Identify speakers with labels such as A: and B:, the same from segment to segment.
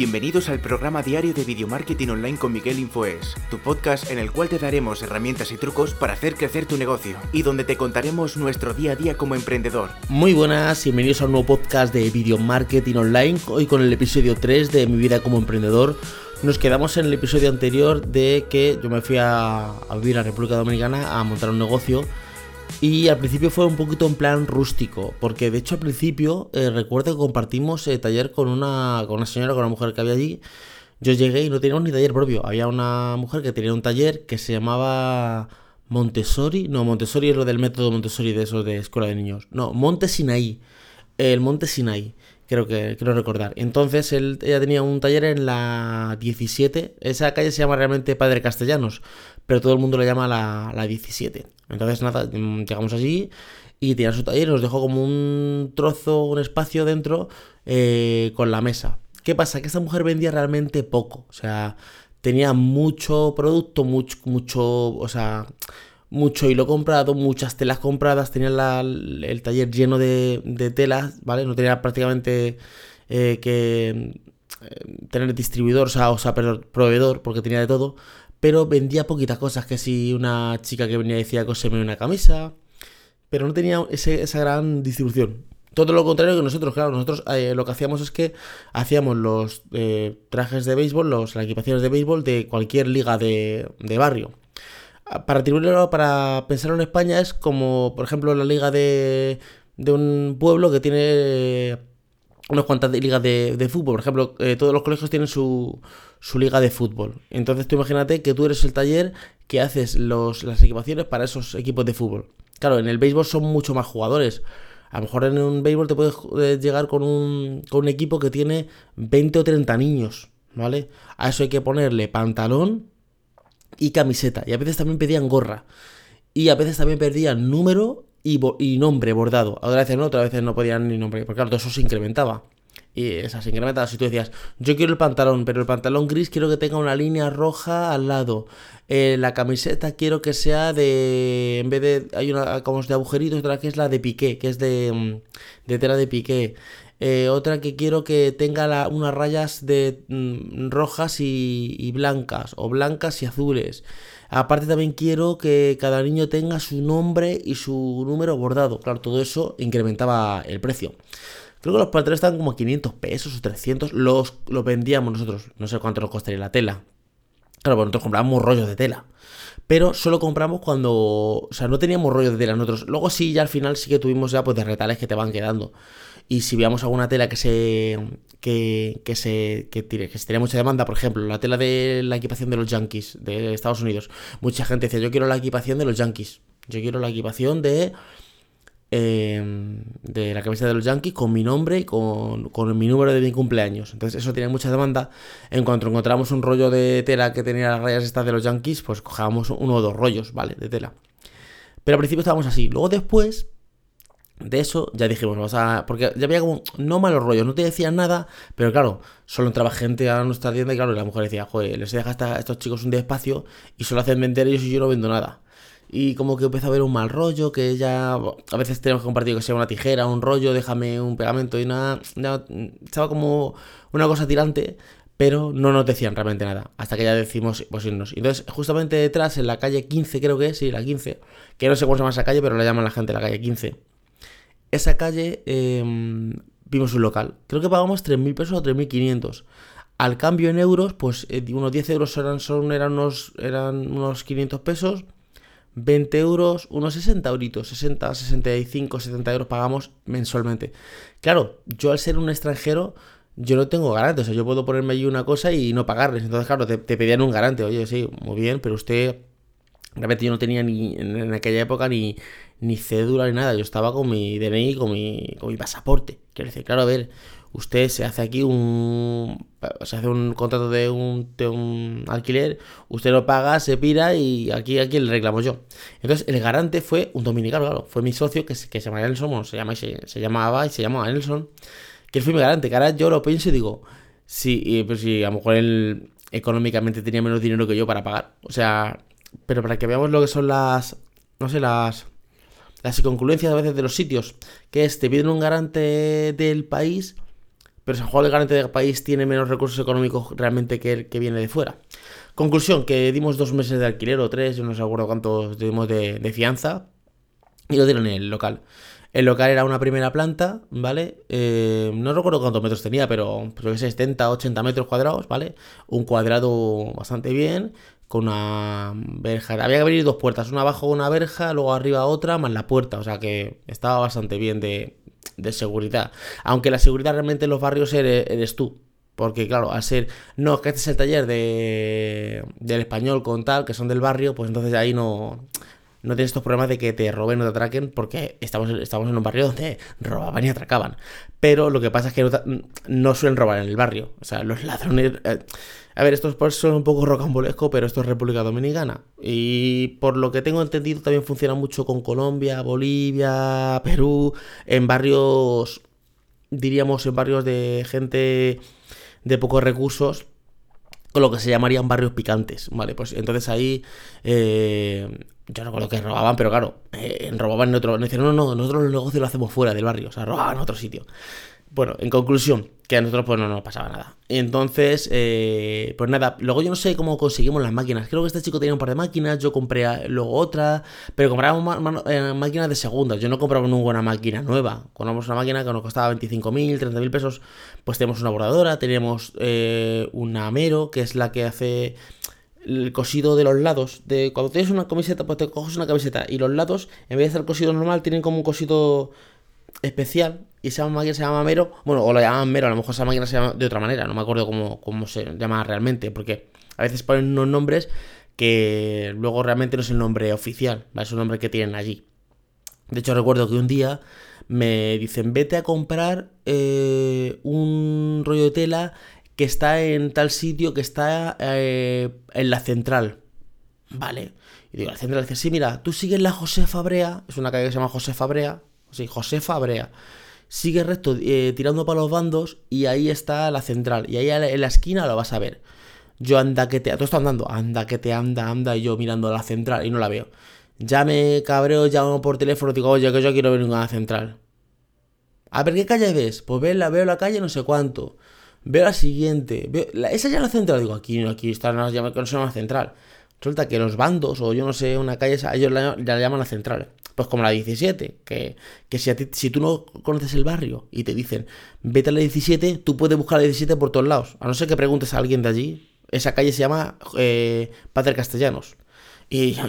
A: Bienvenidos al programa diario de Video Marketing Online con Miguel Infoes, tu podcast en el cual te daremos herramientas y trucos para hacer crecer tu negocio y donde te contaremos nuestro día a día como emprendedor.
B: Muy buenas, bienvenidos a un nuevo podcast de Video Marketing Online, hoy con el episodio 3 de Mi vida como emprendedor. Nos quedamos en el episodio anterior de que yo me fui a, vivir a República Dominicana a montar un negocio y al principio fue un poquito en plan rústico, porque de hecho al principio eh, recuerdo que compartimos eh, taller con una, con una señora, con una mujer que había allí. Yo llegué y no teníamos ni taller propio. Había una mujer que tenía un taller que se llamaba Montessori. No, Montessori es lo del método Montessori de eso de escuela de niños. No, Monte Sinaí. El Monte Sinaí, creo que quiero recordar. Entonces él, ella tenía un taller en la 17. Esa calle se llama realmente Padre Castellanos, pero todo el mundo le llama la, la 17. Entonces, nada, mm, llegamos allí y tenía su taller, nos dejó como un trozo, un espacio dentro eh, con la mesa. ¿Qué pasa? Que esta mujer vendía realmente poco. O sea, tenía mucho producto, mucho, mucho, o sea, mucho hilo comprado, muchas telas compradas, tenía el taller lleno de, telas, ¿vale? No tenía prácticamente eh, que eh, tener distribuidor, o sea, o sea, proveedor, porque tenía de todo pero vendía poquitas cosas, que si una chica que venía decía coseme una camisa, pero no tenía esa gran distribución. Todo lo contrario que nosotros, claro, nosotros eh, lo que hacíamos es que hacíamos los trajes de béisbol, los, las equipaciones de béisbol de cualquier liga de barrio. Para para pensarlo en España es como, por ejemplo, la liga de, de un pueblo que tiene unas cuantas ligas de, fútbol. Por ejemplo, eh, todos los colegios tienen su, su, liga de fútbol. Entonces tú imagínate que tú eres el taller que haces los, las equipaciones para esos equipos de fútbol. Claro, en el béisbol son mucho más jugadores. A lo mejor en un béisbol te puedes eh, llegar con un, con un equipo que tiene 20 o 30 niños, ¿vale? A eso hay que ponerle pantalón y camiseta. Y a veces también pedían gorra. Y a veces también pedían número y, nombre bordado. Otra veces no, otras veces no podían ni nombre, porque claro, todo eso se incrementaba. Y esa se incrementaba. Si tú decías, yo quiero el pantalón, pero el pantalón gris quiero que tenga una línea roja al lado. Eh, la camiseta quiero que sea de. En vez de. Hay una como de agujeritos, otra que es la de piqué, que es de, mm, de tela de piqué. Eh, otra que quiero que tenga unas rayas de mm, rojas y, blancas, o blancas y azules. Aparte también quiero que cada niño tenga su nombre y su número bordado. Claro, todo eso incrementaba el precio. Creo que los pantalones estaban como 500 pesos o 300. Los, los vendíamos nosotros. No sé cuánto nos costaría la tela. Claro, nosotros comprábamos rollos de tela. Pero solo compramos cuando. O sea, no teníamos rollos de tela nosotros. Luego sí, ya al final sí que tuvimos ya pues de retales que te van quedando. Y si veamos alguna tela que se. que, que se. que, que tenía mucha demanda, por ejemplo, la tela de la equipación de los Yankees de Estados Unidos. Mucha gente decía, yo quiero la equipación de los Yankees. Yo quiero la equipación de. Em, de la cabeza de los Yankees con mi nombre y con, con, mi número de mi cumpleaños. Entonces eso tenía mucha demanda. En cuanto encontramos un rollo de tela que tenía las rayas estas de los Yankees, pues cojábamos uno o dos rollos, ¿vale? De tela. Pero al principio estábamos así. Luego después de eso ya dijimos, vamos a. Porque ya había como. No malos rollos, no te decían nada, pero claro, solo entraba gente a nuestra tienda y claro, la mujer decía, joder, les deja a estos chicos un día espacio y solo hacen vender ellos y yo no vendo nada. Y como que empezó a haber un mal rollo, que ya. A veces tenemos que compartir que sea una tijera, un rollo, déjame un pegamento y nada. estaba como una cosa tirante, pero no nos decían realmente nada, hasta que ya decimos pues irnos. Entonces, justamente detrás, en la calle 15, creo que es, sí, la 15, que no sé cómo se llama esa calle, pero la llaman la gente la calle 15 esa calle em, vimos un local. Creo que pagamos 3.000 pesos o 3.500. Al cambio en euros, pues eh, unos 10 euros eran, son, eran, unos, eran unos 500 pesos. 20 euros, unos 60 euritos, 60, 65, 70 euros pagamos mensualmente. Claro, yo al ser un extranjero, yo no tengo garante, o sea, yo puedo ponerme allí una cosa y no pagarles. Entonces, claro, te, te pedían un garante, oye, sí, muy bien, pero usted Realmente yo no tenía ni en aquella época ni, ni cédula ni nada. Yo estaba con mi DNI, con mi, con mi pasaporte. Quiero decir, claro, a ver, usted se hace aquí un. Se hace un contrato de un, de un alquiler, usted lo paga, se pira y aquí, aquí le reclamo yo. Entonces, el garante fue un dominicano, claro. Fue mi socio que, que se llama Nelson, bueno, se, llama, se, se llamaba y se llamaba Nelson. Que él fue mi garante. Que ahora yo lo pienso y digo, sí, pues si a lo mejor él económicamente tenía menos dinero que yo para pagar. O sea, pero para que veamos lo que son las, no sé, las, las inconcluencias a veces de los sitios, que es, te piden un garante del país, pero San Juan del Garante del país tiene menos recursos económicos realmente que el que viene de fuera. Conclusión, que dimos dos meses de alquiler o tres, yo no sé acuerdo cuántos dimos de, fianza, y lo dieron en el local. El local era una primera planta, ¿vale? Eh, no recuerdo cuántos metros tenía, pero creo que 70, 80 metros cuadrados, ¿vale? Un cuadrado bastante bien, con una verja. Había que abrir dos puertas, una abajo una verja, luego arriba otra, más la puerta, o sea que estaba bastante bien de, de seguridad. Aunque la seguridad realmente en los barrios eres, tú. Porque claro, al ser, no, que este es el taller de, del español con tal, que son del barrio, pues entonces ahí no, no tienes estos problemas de que te roben o te atraquen, porque estamos, estamos en un barrio donde robaban y atracaban. Pero lo que pasa es que no, suelen robar en el barrio. O sea, los ladrones... Eh, a ver, esto es son un poco rocambolesco, pero esto es República Dominicana. Y por lo que tengo entendido, también funciona mucho con Colombia, Bolivia, Perú, en barrios, diríamos, en barrios de gente de pocos recursos, con lo que se llamarían barrios picantes, ¿vale? Pues entonces ahí, eh, yo no recuerdo que robaban, pero claro, eh, robaban en otro, decían, no, no, nosotros los negocios lo hacemos fuera del barrio, o sea, robaban en otro sitio. Bueno, en conclusión, que a nosotros pues no nos pasaba nada. Entonces, eh, pues nada, luego yo no sé cómo conseguimos las máquinas. Creo que este chico tenía un par de máquinas, yo compré luego otra, pero comprábamos eh, máquinas de segunda. Yo no compraba una buena máquina nueva. Compramos una máquina que nos costaba 25.000, 30.000 pesos. Pues tenemos una bordadora, tenemos eh, una Mero, que es la que hace el cosido de los lados. De cuando tienes una camiseta, pues te coges una camiseta y los lados, en vez de hacer cosido normal, tienen como un cosido especial y esa máquina se llama Mero, bueno, o la llaman Mero, a lo mejor esa máquina se llama de otra manera, no me acuerdo cómo, cómo se llama realmente, porque a veces ponen unos nombres que luego realmente no es el nombre oficial, es un nombre que tienen allí. De hecho, recuerdo que un día me dicen, vete a comprar eh, un rollo de tela que está en tal sitio, que está eh, en la central. Vale. Y digo, la central dice, sí, mira, tú sigues la José Fabrea, es una calle que se llama José Fabrea, sí, José Fabrea sigue recto eh, tirando para los bandos y ahí está la central. Y ahí en la esquina lo vas a ver. Yo anda que te... Tú estás andando, anda que te anda, anda, y yo mirando la central y no la veo. Ya me cabreo, llamo por teléfono, digo, oye, que yo quiero ver una central. A ver, ¿qué calle ves? Pues veo la, veo la calle no sé cuánto. Veo la siguiente. esa ya es la central. Digo, aquí, aquí está, no, no se central. Resulta que los bandos, o yo no sé, una calle, ellos la, la llaman la central. Pues como la 17, que, si, si tú no conoces el barrio y te dicen, vete a la 17, tú puedes buscar la 17 por todos lados. A no ser que preguntes a alguien de allí. Esa calle se llama eh, Padre Castellanos. Y yo,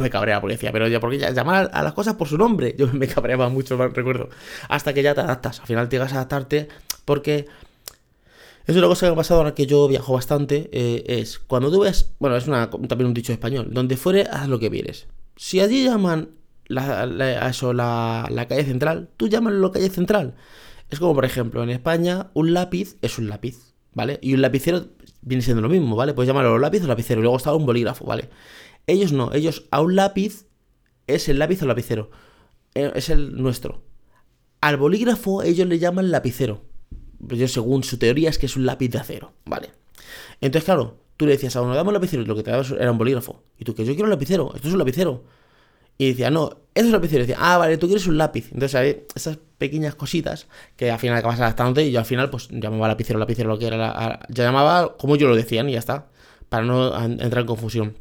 B: me, cabreaba porque decía, pero ya, porque ya llamar a, las cosas por su nombre. Yo me cabreaba mucho, recuerdo. Hasta que ya te adaptas. Al final llegas a adaptarte porque es una cosa que me ha pasado ahora que yo viajo bastante. Eh, es cuando tú ves, bueno, es también un dicho español, donde fuere, haz lo que vieres. Si allí llaman la, eso, la, calle central, tú llámalo la calle central. Es como, por ejemplo, en España, un lápiz es un lápiz, ¿vale? Y un lapicero viene siendo lo mismo, ¿vale? Puedes llamarlo lápiz o lapicero. Y luego está un bolígrafo, ¿vale? Ellos no, ellos a un lápiz es el lápiz o lapicero. Eh, es el nuestro. Al bolígrafo ellos le llaman lapicero. Pues yo, según su teoría, es que es un lápiz de acero, ¿vale? Entonces, claro, tú le decías a uno, dame un lapicero, y lo que te daba era un bolígrafo. Y tú, que yo quiero un lapicero, esto es un lapicero. Y decía, no, eso es un lapicero. Y decía, ah, vale, tú quieres un lápiz. Entonces, hay esas pequeñas cositas que al final acabas adaptándote y yo al final, pues llamaba lapicero, lapicero, lo que era. ya llamaba como yo lo decían y ya está. Para no entrar en confusión.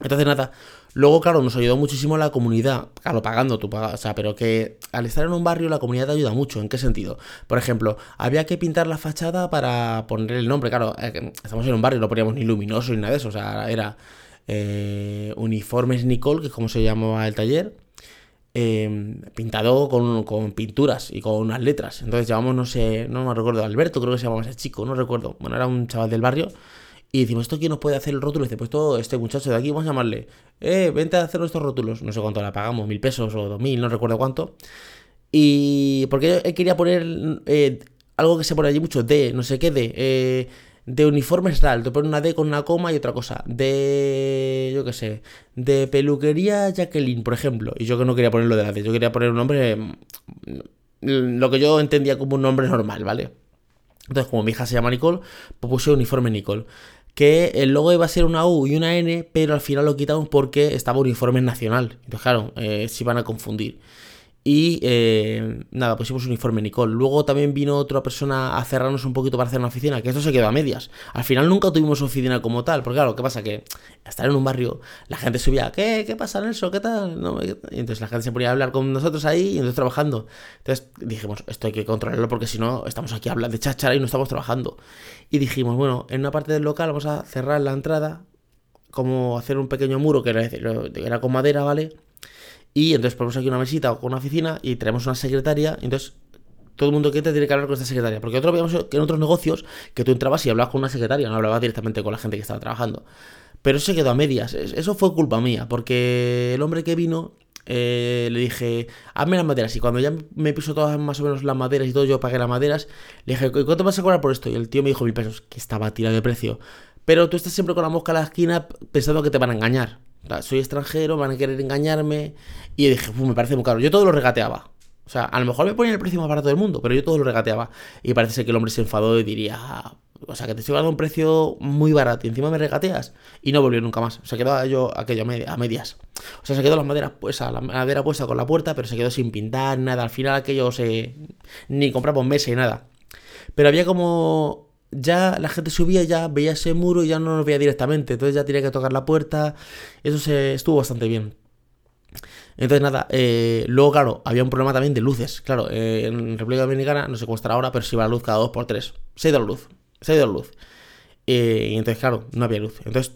B: Entonces, nada. Luego, claro, nos ayudó muchísimo la comunidad. Claro, pagando tú. O sea, pero que al estar en un barrio la comunidad te ayuda mucho. ¿En qué sentido? Por ejemplo, había que pintar la fachada para poner el nombre. Claro, eh, estamos en un barrio, no poníamos ni luminoso ni nada de eso. O sea, era eh, uniformes Nicole, que es como se llamaba el taller, em, pintado con, pinturas y con unas letras. Entonces llamamos, no sé, no me recuerdo, Alberto, creo que se llamaba ese chico, no recuerdo. Bueno, era un chaval del barrio. Y decimos, ¿esto quién nos puede hacer el rótulo? Y dice, pues todo este muchacho de aquí, vamos a llamarle, eh, vente a hacer nuestros rótulos. No sé cuánto la pagamos, mil pesos o dos mil, no recuerdo cuánto. Y porque él quería poner eh, algo que se pone allí mucho, de, no sé qué, de, eh, de uniformes tal, te pone una D con una coma y otra cosa. De, yo qué sé, de peluquería Jacqueline, por ejemplo. Y yo que no quería ponerlo de la yo quería poner un nombre, mm, lo que yo entendía como un nombre normal, ¿vale? Entonces, como mi hija se llama Nicole, pues puse uniforme Nicole. Que el logo iba a ser una U y una N, pero al final lo quitamos porque estaba uniforme nacional. Entonces, claro, eh, se a confundir. Y eh, nada, pusimos un informe Nicole. Luego también vino otra persona a cerrarnos un poquito para hacer una oficina, que esto se quedó a medias. Al final nunca tuvimos oficina como tal, porque claro, ¿qué pasa? Que estar en un barrio, la gente subía, ¿qué? ¿Qué pasa, Nelson? ¿Qué tal? y entonces la gente se ponía a hablar con nosotros ahí y entonces trabajando. Entonces dijimos, esto hay que controlarlo porque si no, estamos aquí hablando de cháchara y no estamos trabajando. Y dijimos, bueno, en una parte del local vamos a cerrar la entrada, como hacer un pequeño muro que era, era con madera, ¿vale? Y entonces ponemos aquí una mesita o una oficina y tenemos una secretaria. Y entonces todo el mundo que entra tiene que hablar con esta secretaria. Porque otro veíamos que en otros negocios que tú entrabas y hablabas con una secretaria, no hablabas directamente con la gente que estaba trabajando. Pero eso se quedó a medias. Eso fue culpa mía. Porque el hombre que vino eh, le dije, hazme las maderas. Y cuando ya me piso todas más o menos las maderas y todo, yo pagué las maderas, le dije, ¿cuánto vas a cobrar por esto? Y el tío me dijo mil pesos, que estaba tirado de precio. Pero tú estás siempre con la mosca a la esquina pensando que te van a engañar soy extranjero, van a querer engañarme. Y dije, me parece muy caro. Yo todo lo regateaba. O sea, a lo mejor me ponía el precio más barato del mundo, pero yo todo lo regateaba. Y parece que el hombre se enfadó y diría, o sea, que te estoy dando un precio muy barato y encima me regateas. Y no volvió nunca más. Se quedó yo aquello a medias. O sea, se quedó la madera puesta, la madera puesta con la puerta, pero se quedó sin pintar, nada. Al final aquello se... Ni compramos mesa y nada. Pero había como ya la gente subía, ya veía ese muro y ya no nos veía directamente. Entonces ya tenía que tocar la puerta. Eso se estuvo bastante bien. Entonces nada, eh, luego claro, había un problema también de luces. Claro, eh, en República Dominicana, no sé cómo estará ahora, pero si va la luz cada 2x3. Se ha ido la luz. Se ha ido la luz. Eh, y entonces claro, no había luz. Entonces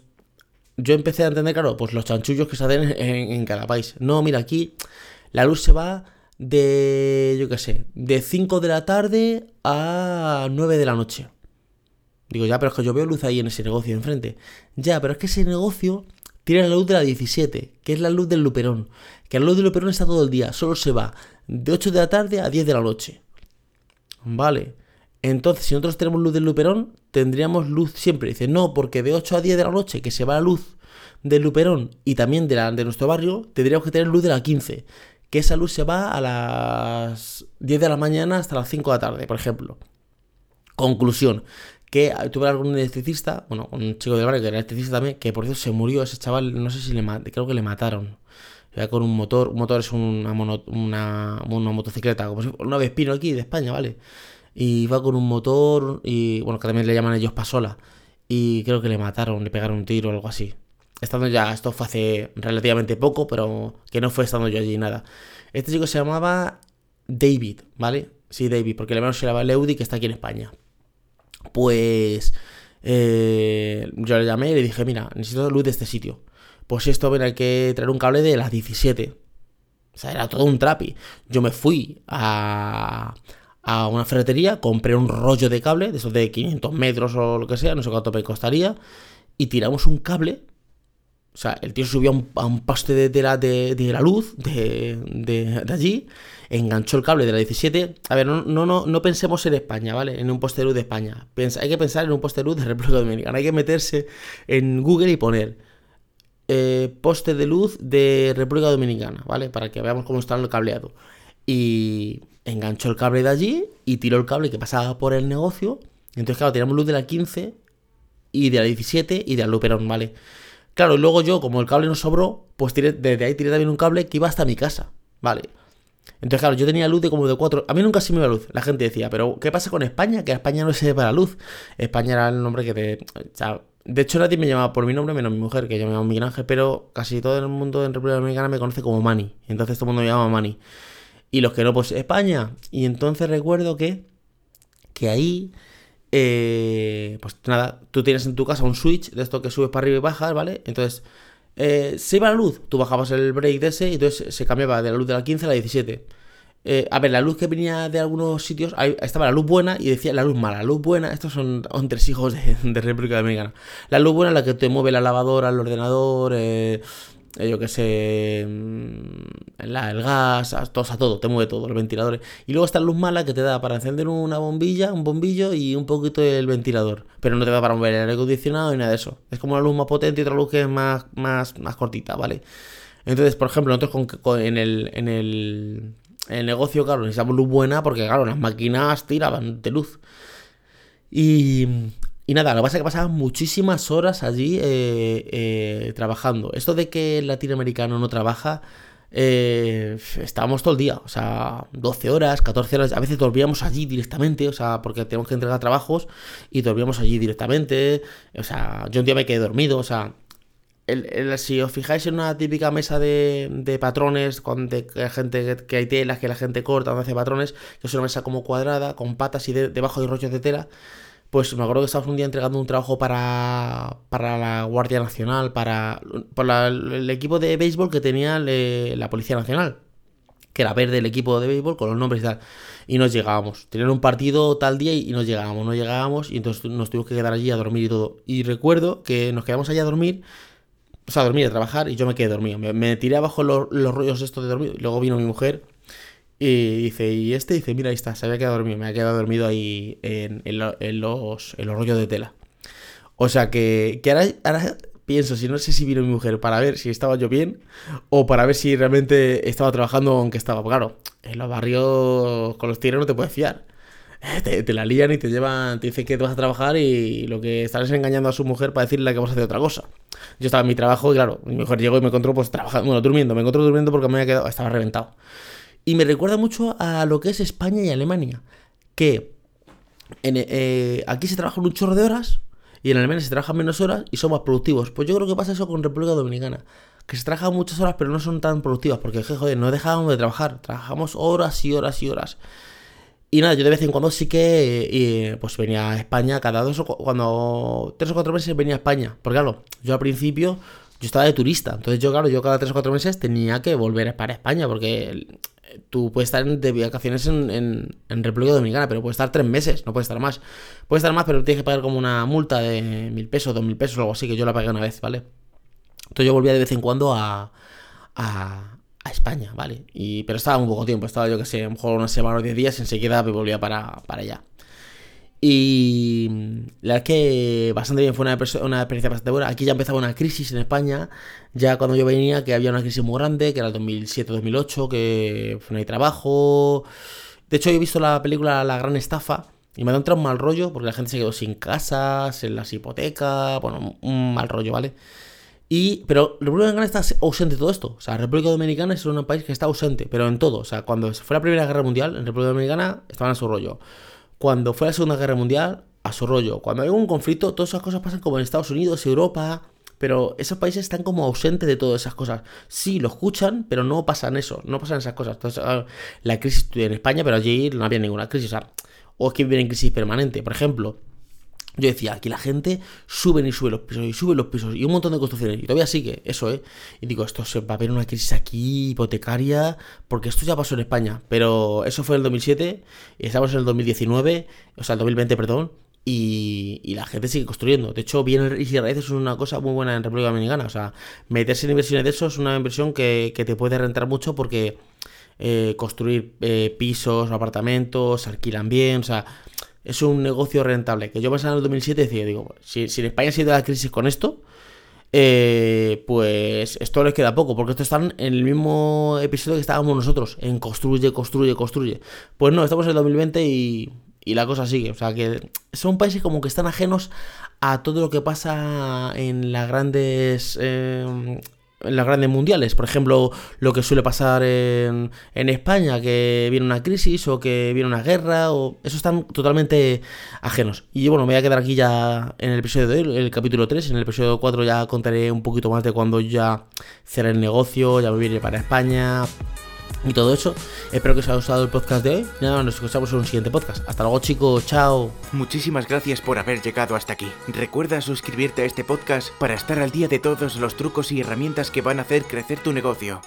B: yo empecé a entender, claro, pues los chanchullos que se hacen en, en cada país. No, mira, aquí la luz se va de, yo qué sé, de 5 de la tarde a 9 de la noche. Digo, ya, pero es que yo veo luz ahí en ese negocio enfrente. Ya, pero es que ese negocio tiene la luz de la 17, que es la luz del Luperón. Que la luz del Luperón está todo el día, solo se va de 8 de la tarde a 10 de la noche. Vale. Entonces, si nosotros tenemos luz del Luperón, tendríamos luz siempre. Dice, no, porque de 8 a 10 de la noche, que se va la luz del Luperón y también de, la, de nuestro barrio, tendríamos que tener luz de la 15. Que esa luz se va a las 10 de la mañana hasta las 5 de la tarde, por ejemplo. Conclusión, que tuve algún electricista, bueno, un chico del barrio que era electricista también, que por cierto se murió ese chaval, no sé si le creo que le mataron. Ya con un motor, un motor es una, una, motocicleta, como si una Vespino aquí de España, ¿vale? Y va con un motor y, bueno, que también le llaman ellos pasola. Y creo que le mataron, le pegaron un tiro o algo así. Estando ya, esto fue hace relativamente poco, pero que no fue estando yo allí nada. Este chico se llamaba David, ¿vale? Sí, David, porque el hermano se llamaba Leudi, que está aquí en España. Pues eh, yo le llamé y le dije, mira, necesito luz de este sitio. Pues esto, ven, hay que traer un cable de las 17. O sea, era todo un trapi. Yo me fui a, a una ferretería, compré un rollo de cable, de esos de 500 metros o lo que sea, no sé cuánto me costaría, y tiramos un cable. O sea, el tío subió a un, paste de, de, la, luz de, de allí enganchó el cable de la 17. A ver, no, no, no, no pensemos en España, ¿vale? En un poste de luz de España. hay que pensar en un poste de luz de República Dominicana. Hay que meterse en Google y poner eh, poste de luz de República Dominicana, ¿vale? Para que veamos cómo está el cableado. Y enganchó el cable de allí y tiró el cable que pasaba por el negocio. Entonces, claro, teníamos luz de la 15 y de la 17 y de la Luperón, ¿vale? Claro, y luego yo, como el cable no sobró, pues desde ahí tiré también un cable que iba hasta mi casa, ¿vale? Entonces, claro, yo tenía luz de como de 4. A mí nunca se me iba luz. La gente decía, pero ¿qué pasa con España? Que a España no se ve para luz. España era el nombre que te. De hecho, nadie me llamaba por mi nombre, menos mi mujer, que yo me llamo Miguel Ángel, pero casi todo el mundo en República Dominicana me conoce como Mani. Entonces todo el mundo me llama Mani. Y los que no, pues España. Y entonces recuerdo que. Que ahí. Eh, pues nada, tú tienes en tu casa un switch de esto que subes para arriba y bajas, ¿vale? Entonces eh, se iba la luz, tú bajabas el break de ese y entonces se cambiaba de la luz de la 15 a la 17. Eh, a ver, la luz que venía de algunos sitios, ahí estaba la luz buena y decía la luz mala. La luz buena, estos son, tres hijos de, de República Dominicana. La luz buena es la que te mueve la lavadora, el ordenador, eh, yo que sé, mm, el gas, a, todo, todo, te mueve todo, los ventiladores. Y luego está la luz mala que te da para encender una bombilla, un bombillo y un poquito el ventilador. Pero no te da para mover el aire acondicionado ni nada de eso. Es como una luz más potente y otra luz que es más, más, más cortita, ¿vale? Entonces, por ejemplo, nosotros con, en, el, en, el, en el negocio, claro, necesitamos luz buena porque, claro, las máquinas tiraban de luz. Y, y nada, lo que pasa es que pasaban muchísimas horas allí eh, eh, trabajando. Esto de que el latinoamericano no trabaja, eh, estábamos todo el día, o sea, 12 horas, 14 horas, a veces dormíamos allí directamente, o sea, porque tenemos que entregar trabajos y dormíamos allí directamente, o sea, yo un día me quedé dormido, o sea, si os fijáis en una típica mesa de, patrones, con de, gente que hay telas, que la gente corta, donde hace patrones, que es una mesa como cuadrada, con patas y debajo hay rollos de tela, pues me acuerdo que estábamos un día entregando un trabajo para, para la Guardia Nacional, para, el equipo de béisbol que tenía la Policía Nacional, que era verde el equipo de béisbol con los nombres y tal. Y nos llegábamos. Tenían un partido tal día y nos llegábamos, no llegábamos y entonces nos tuvimos que quedar allí a dormir y todo. Y recuerdo que nos quedamos allí a dormir, o sea, a dormir, a trabajar y yo me quedé dormido. Me, tiré abajo los, los rollos estos de dormir. Luego vino mi mujer y dice, y este dice, mira, ahí está, se había quedado dormido, me ha quedado dormido ahí en, los, en los rollos de tela. O sea que, que ahora, pienso, si no sé si vino mi mujer para ver si estaba yo bien o para ver si realmente estaba trabajando aunque estaba. Claro, en los barrios con los tigres no te puedes fiar. Te, te, la lían y te llevan, te dicen que te vas a trabajar y lo que estás es engañando a su mujer para decirle que vas a hacer otra cosa. Yo estaba en mi trabajo y claro, mi mujer llegó y me encontró pues trabajando, bueno, durmiendo, me encontró durmiendo porque me había quedado, estaba reventado. Y me recuerda mucho a lo que es España y Alemania. Que eh, aquí se trabajan un chorro de horas y en Alemania se trabajan menos horas y son más productivos. Pues yo creo que pasa eso con República Dominicana. Que se trabajan muchas horas pero no son tan productivas. Porque, joder, no dejábamos de trabajar. Trabajamos horas y horas y horas. Y nada, yo de vez en cuando sí que pues venía a España cada dos o cuando tres o cuatro meses venía a España. Porque claro, yo al principio yo estaba de turista. Entonces yo, claro, yo cada tres o cuatro meses tenía que volver para España porque tú puedes estar de vacaciones en, República Dominicana, pero puedes estar tres meses, no puedes estar más. Puedes estar más, pero tienes que pagar como una multa de mil pesos, dos mil pesos o algo así, que yo la pagué una vez, ¿vale? Entonces yo volvía de vez en cuando a, a, España, ¿vale? Y, pero estaba un poco tiempo, estaba yo que sé, a lo mejor una semana o diez días y enseguida me volvía para, para allá. Y la verdad es que bastante bien, fue una, una, experiencia bastante buena. Aquí ya empezaba una crisis en España, ya cuando yo venía, que había una crisis muy grande, que era el 2007-2008, que no hay trabajo. De hecho, he visto la película La Gran Estafa y me da un mal rollo porque la gente se quedó sin casas, en las hipotecas, bueno, un mal rollo, ¿vale? Y, pero República Dominicana está ausente de todo esto. O sea, República Dominicana es un país que está ausente, pero en todo. O sea, cuando fue la Primera Guerra Mundial, en República Dominicana estaban a su rollo. Cuando fue la Segunda Guerra Mundial, a su rollo. Cuando hay un conflicto, todas esas cosas pasan como en Estados Unidos, Europa, pero esos países están como ausentes de todas esas cosas. Sí, lo escuchan, pero no pasan eso, no pasan esas cosas. Entonces, ah, la crisis en España, pero allí no había ninguna crisis. O, sea, o es que viven en crisis permanente. Por ejemplo, yo decía, aquí la gente sube y sube los pisos y sube los pisos y un montón de construcciones. Y todavía sigue eso, ¿eh? Y digo, esto se va a haber una crisis aquí hipotecaria porque esto ya pasó en España. Pero eso fue en el 2007 y estamos en el 2019, o sea, el 2020, perdón. Y, la gente sigue construyendo. De hecho, bien y raíces es una cosa muy buena en República Dominicana. O sea, meterse en inversiones de eso es una inversión que, te puede rentar mucho porque eh, construir eh, pisos, apartamentos, alquilan bien. O sea, es un negocio rentable. Que yo pensaba en el 2007 decía, digo, si, si en España se ha ido la crisis con esto, eh, pues esto les queda poco, porque estos están en el mismo episodio que estábamos nosotros, en construye, construye, construye. Pues no, estamos en el 2020 y, y la cosa sigue. O sea que son países como que están ajenos a todo lo que pasa en las grandes eh, en las grandes mundiales. Por ejemplo, lo que suele pasar en, en, España, que viene una crisis o que viene una guerra, o eso están totalmente ajenos. Y bueno, me voy a quedar aquí ya en el episodio de hoy, el capítulo 3. En el episodio 4 ya contaré un poquito más de cuando ya cerré el negocio, ya me vine para España, y todo eso. Espero que os haya gustado el podcast de hoy. Nada, nos escuchamos en un siguiente podcast. Hasta luego, chicos. Chao.
A: Muchísimas gracias por haber llegado hasta aquí. Recuerda suscribirte a este podcast para estar al día de todos los trucos y herramientas que van a hacer crecer tu negocio.